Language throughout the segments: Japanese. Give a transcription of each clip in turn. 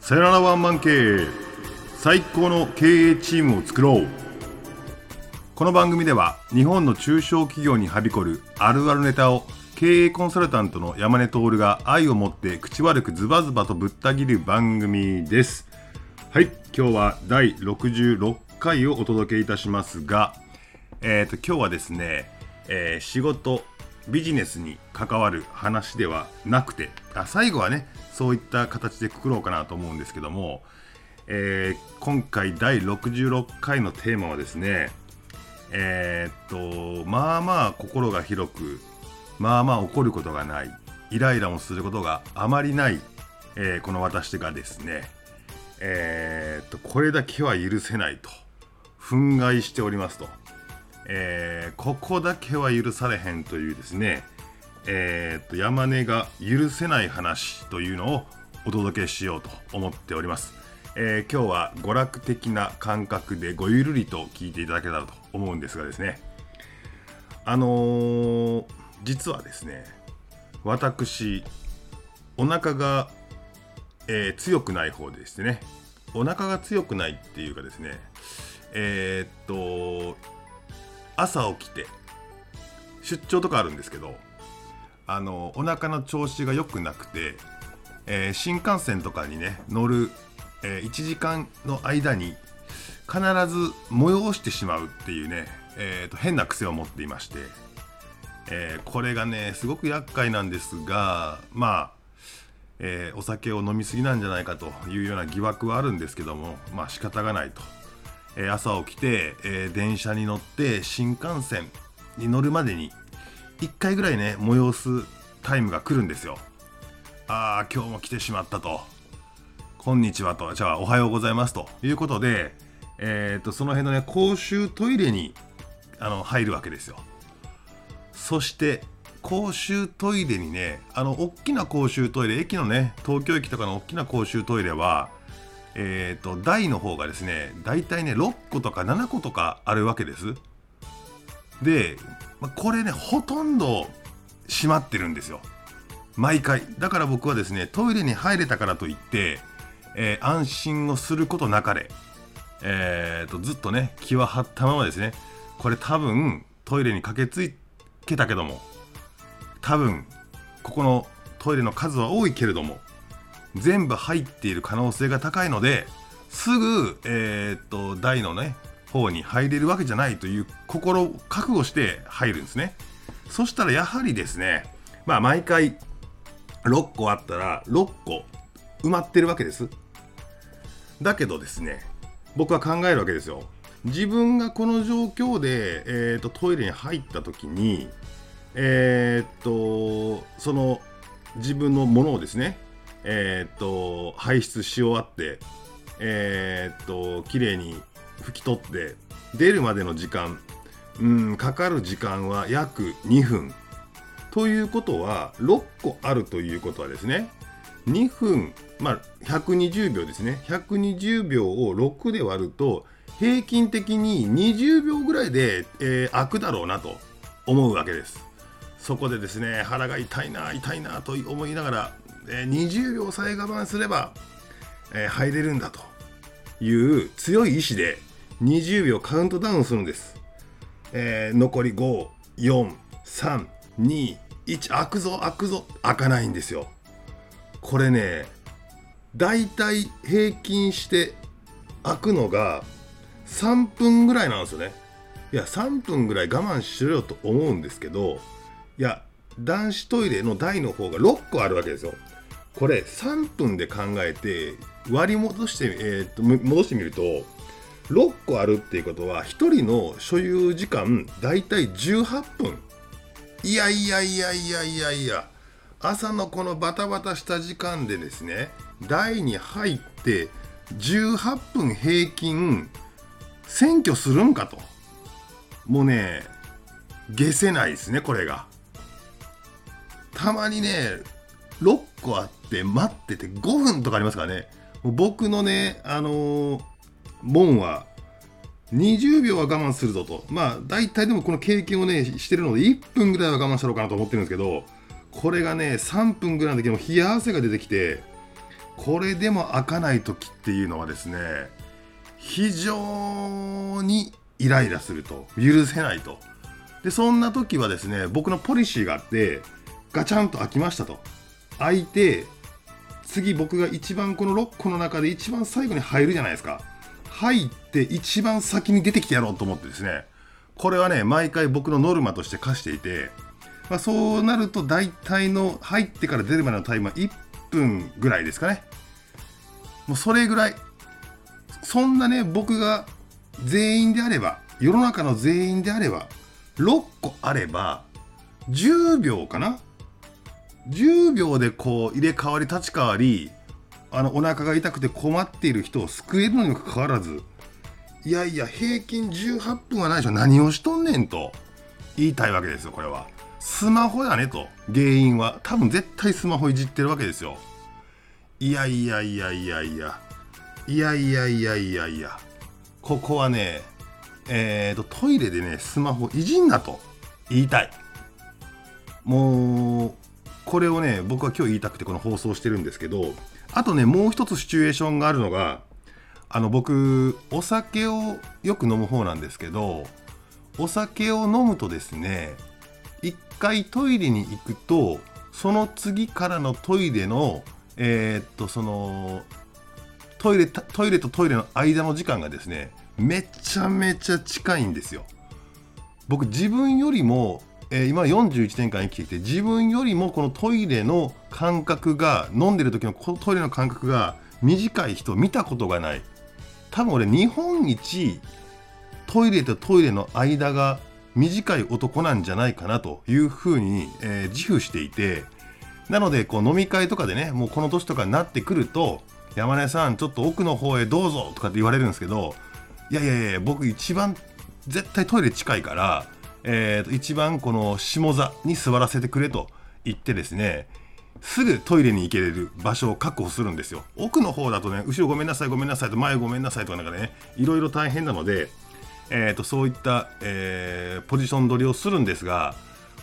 さよならワンマン経営。最高の経営チームを作ろう。この番組では日本の中小企業にはびこるあるあるネタを経営コンサルタントの山根徹が愛を持って口悪くズバズバとぶった切る番組です。はい今日は第66回をお届けいたしますがえっ、ー、と今日はですね、えー、仕事ビジネスに関わる話ではなくてあ最後はねそういった形でくくろうかなと思うんですけども、えー、今回第66回のテーマはですねえー、っとまあまあ心が広くまあまあ怒ることがないイライラもすることがあまりない、えー、この私がですねえー、っとこれだけは許せないと憤慨しておりますと、えここだけは許されへんというですねえー、っと山根が許せない話というのをお届けしようと思っております、えー、今日は娯楽的な感覚でごゆるりと聞いていただけたらと思うんですがですねあの、実はですね私お腹が、え、強くない方でしてねお腹が強くないっていうかですねえ、っと朝起きて出張とかあるんですけどあのお腹の調子が良くなくて、えー、新幹線とかにね乗る、えー、1時間の間に必ず催してしまうっていうね、えーと、変な癖を持っていまして、えー、これがねすごく厄介なんですがまあ、えー、お酒を飲みすぎなんじゃないかというような疑惑はあるんですけどもまあ仕方がないと、え、朝起きて、え電車に乗って新幹線に乗るまでに1回ぐらいね催すタイムが来るんですよ。ああ今日も来てしまったと。こんにちはと。じゃあおはようございますと。いうことでえーと、その辺のね公衆トイレにあの入るわけですよ。そして公衆トイレにねあの大きな公衆トイレ駅のね東京駅とかの大きな公衆トイレはえーと台の方がですね大体ね6個とか7個とかあるわけです。でまあ、これねほとんど閉まってるんですよ。毎回。だから僕はですねトイレに入れたからといって、えー、安心をすることなかれ、えーと、ずっとね気は張ったままですね。これ多分トイレに駆けつけたけども多分ここのトイレの数は多いけれども全部入っている可能性が高いのですぐ、えー、っと台のね方に入れるわけじゃないという心覚悟して入るんですね。そしたらやはりですねまあ毎回6個あったら6個埋まってるわけです。だけどですね僕は考えるわけですよ。自分がこの状況で、えーと、トイレに入った時にえっ、とその自分のものをですねえっ、と排出し終わってえっ、と綺麗に拭き取って出るまでの時間うんかかる時間は約2分。ということは6個あるということはですね2分まあ120秒ですね。120秒を6で割ると平均的に20秒ぐらいで、えー、開くだろうなと思うわけです。そこでですね腹が痛いな痛いなと思いながら、えー、20秒さえ我慢すれば、え、入れるんだという強い意志で20秒カウントダウンするんです。えー、残り5、4、3、2、1、開くぞ、開くぞ、開かないんですよ。これね、だいたい平均して開くのが3分ぐらいなんですよね。いや、3分ぐらい我慢しろよと思うんですけど、いや、男子トイレの台の方が6個あるわけですよ。これ3分で考えて割り戻して、えー、っと戻してみると6個あるっていうことは1人の所有時間だいたい18分。いやいやいやいやいや。いや朝のこのバタバタした時間でですね台に入って18分平均選挙するんかと。もうね消せないですねこれが。たまにね6個あって待ってて5分とかありますからね。僕のねあのー門は20秒は我慢するぞと。まあ、大体でもこの経験をね、してるので、1分ぐらいは我慢したろうかなと思ってるんですけど、これがね3分ぐらいの時も冷や汗が出てきてこれでも開かない時っていうのはですね非常にイライラすると。許せないと。でそんな時はですね僕のポリシーがあってガチャンと開きましたと。開いて次僕が一番この6個の中で一番最後に入るじゃないですか。入って一番先に出てきてやろうと思ってですね。これはね毎回僕のノルマとして課していて、まあ、そうなると大体の入ってから出るまでのタイムは1分ぐらいですかね。もうそれぐらい。そんなね僕が全員であれば世の中の全員であれば6個あれば10秒かな。10秒でこう入れ替わり立ち替わりあのお腹が痛くて困っている人を救えるのにもかかわらずいやいや平均18分はないでしょ。何をしとんねんと。言いたいわけですよこれは。スマホだねと。原因は。多分絶対スマホいじってるわけですよ。いやいやいやいやいや。いやいやいやいやいや。ここはねえーとトイレでねスマホいじんなと言いたい。もうこれをね僕は今日言いたくてこの放送してるんですけどあとねもう一つシチュエーションがあるのがあの僕お酒をよく飲む方なんですけどお酒を飲むとですね一回トイレに行くとその次からのトイレのえー、っとそのトイレトイレとトイレの間の時間がですねめちゃめちゃ近いんですよ。僕自分よりもえー、今41年間生きてきて自分よりもこのトイレの感覚が飲んでる時のこのトイレの感覚が短い人見たことがない。多分俺日本一トイレとトイレの間が短い男なんじゃないかなというふうに、えー、自負していてなのでこう飲み会とかでねもうこの年とかになってくると山根さんちょっと奥の方へどうぞとかって言われるんですけどいやいやいや僕一番絶対トイレ近いからえー、一番この下座に座らせてくれと言ってですねすぐトイレに行けれる場所を確保するんですよ。奥の方だとね後ろごめんなさいごめんなさいと前ごめんなさいとかなんかねいろいろ大変なので、えーと、そういった、えー、ポジション取りをするんですが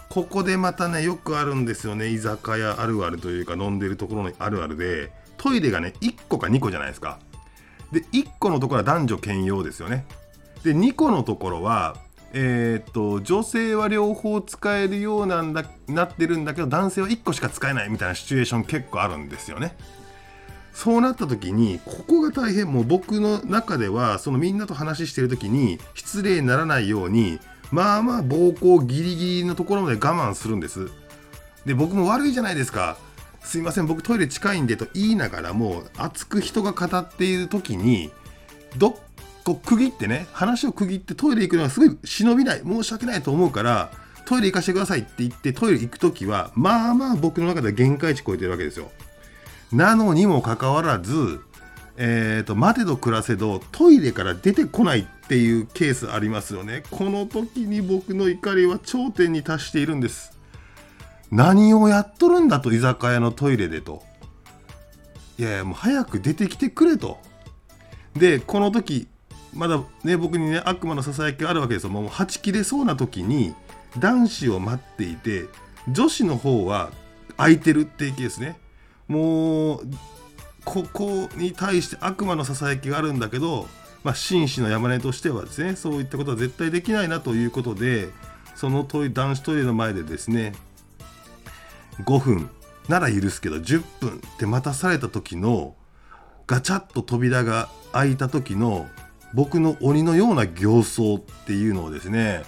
ここでまたねよくあるんですよね居酒屋あるあるというか飲んでるところのあるあるでトイレがね1個か2個じゃないですか。で1個のところは男女兼用ですよね。で2個のところはえー、っと女性は両方使えるようなんだなってるんだけど男性は1個しか使えないみたいなシチュエーション結構あるんですよね。そうなった時にここが大変もう僕の中ではそのみんなと話してる時に失礼にならないようにまあまあ暴行ギリギリのところまで我慢するんです。で僕も悪いじゃないですか。すいません僕トイレ近いんでと言いながらも熱く人が語っている時にどっこう区切ってね話を区切ってトイレ行くのはすごい忍びない申し訳ないと思うからトイレ行かせてくださいって言ってトイレ行く時はまあまあ僕の中では限界値超えてるわけですよ。なのにもかかわらずえーと、待てど暮らせどトイレから出てこないっていうケースありますよね。この時に僕の怒りは頂点に達しているんです。何をやっとるんだと居酒屋のトイレでと。いやいやもう早く出てきてくれと。でこの時まだね僕にね悪魔のささやきがあるわけですよ。もうはち切れそうな時に男子を待っていて女子の方は空いてるっていうケースね。もうここに対して悪魔のささやきがあるんだけど、まあ、紳士の山根としてはですねそういったことは絶対できないなということでそのトイ男子トイレの前でですね5分なら許すけど10分って待たされた時のガチャッと扉が開いた時の僕の鬼のような形相っていうのをですね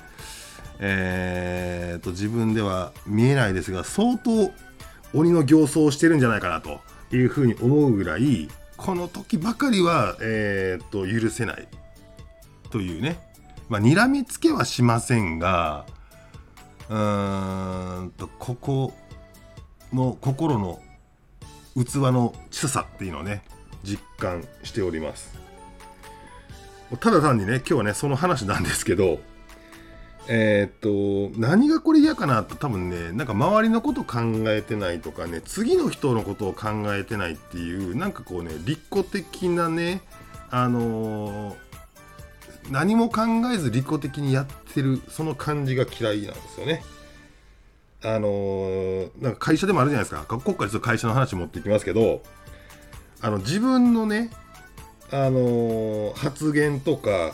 えー、と自分では見えないですが相当鬼の形相をしてるんじゃないかなというふうに思うぐらいこの時ばかりは、えー、と許せないというねまあ睨みつけはしませんがうーんとここの心の器の小ささっていうのをね実感しております。ただ単にね、今日はね、その話なんですけど、えー、っと、何がこれ嫌かなと多分ね、なんか周りのこと考えてないとかね、次の人のことを考えてないっていう、なんかこうね、利己的なね、あのー、何も考えず利己的にやってる、その感じが嫌いなんですよね。あのー、なんか会社でもあるじゃないですか今回ちょっと会社の話持っていきますけどあの自分のねあのー、発言とか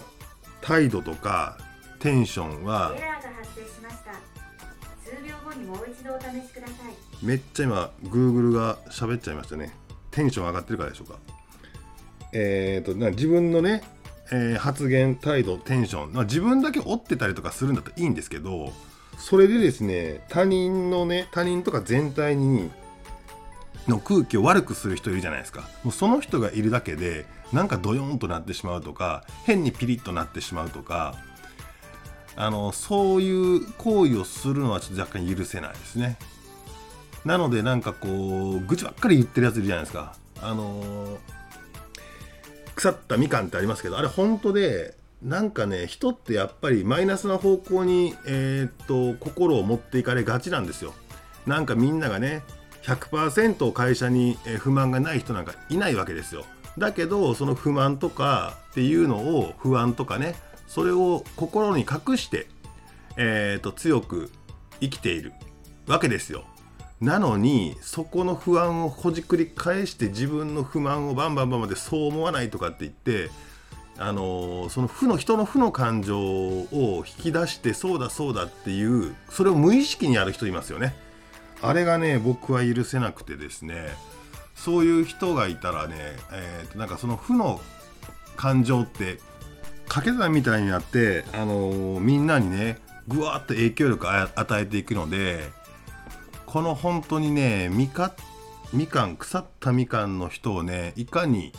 態度とかテンションはめっちゃ今 Google が喋っちゃいましたね。テンション上がってるからでしょうか。えっ、ー、とな自分のね、えー、発言態度テンション、まあ、自分だけ追ってたりとかするんだったらいいんですけどそれでですね他人のね他人とか全体にの空気を悪くする人いるじゃないですか。もうその人がいるだけでなんかドヨーンとなってしまうとか変にピリッとなってしまうとかあのそういう行為をするのはちょっと若干許せないですね。なのでなんかこう愚痴ばっかり言ってるやついるじゃないですか。あのー、腐ったみかんってありますけどあれ本当でなんかね人ってやっぱりマイナスな方向に、えー、っと心を持っていかれがちなんですよ。なんかみんながね100%会社に不満がない人なんかいないわけですよ。だけどその不満とかっていうのを不安とかねそれを心に隠して、えーと、強く生きているわけですよ。なのにそこの不安をほじくり返して自分の不満をバンバンバンまでそう思わないとかって言ってあのー、その負の人の負の感情を引き出してそうだそうだっていうそれを無意識にやる人いますよね。あれがね僕は許せなくてですねそういう人がいたらね、えー、なんかその負の感情って掛け算みたいになって、あのー、みんなにねぐわっと影響力を与えていくのでこの本当にねみかみかん腐ったみかんの人をねいかに、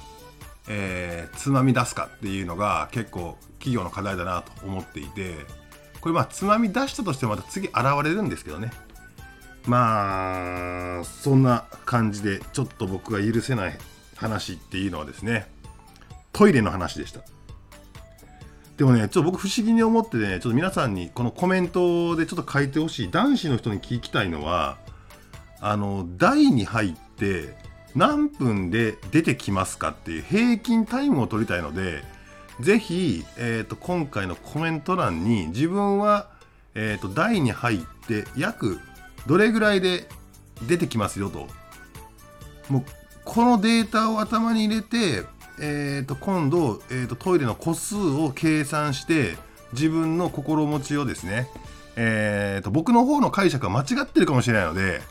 えー、つまみ出すかっていうのが結構企業の課題だなと思っていてこれまあつまみ出したとしてもまた次現れるんですけどね。まあそんな感じでちょっと僕が許せない話っていうのはですねトイレの話でした。でもねちょっと僕不思議に思ってねちょっと皆さんにこのコメントでちょっと書いてほしい男子の人に聞きたいのはあの台に入って何分で出てきますかっていう平均タイムを取りたいのでぜひ、えーと、今回のコメント欄に自分は、えーと台に入って約どれぐらいで出てきますよともうこのデータを頭に入れて、えー、と今度、えー、とトイレの個数を計算して自分の心持ちをですね、えー、と僕の方の解釈は間違ってるかもしれないので、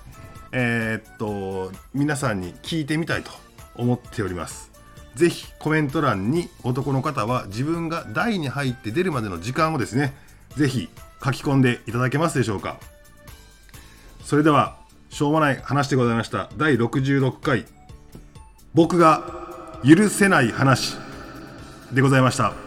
え、っと皆さんに聞いてみたいと思っております。ぜひコメント欄に男の方は自分が台に入って出るまでの時間をですね、ぜひ書き込んでいただけますでしょうか。それではしょうもない話でございました。第66回。僕が許せない話でございました。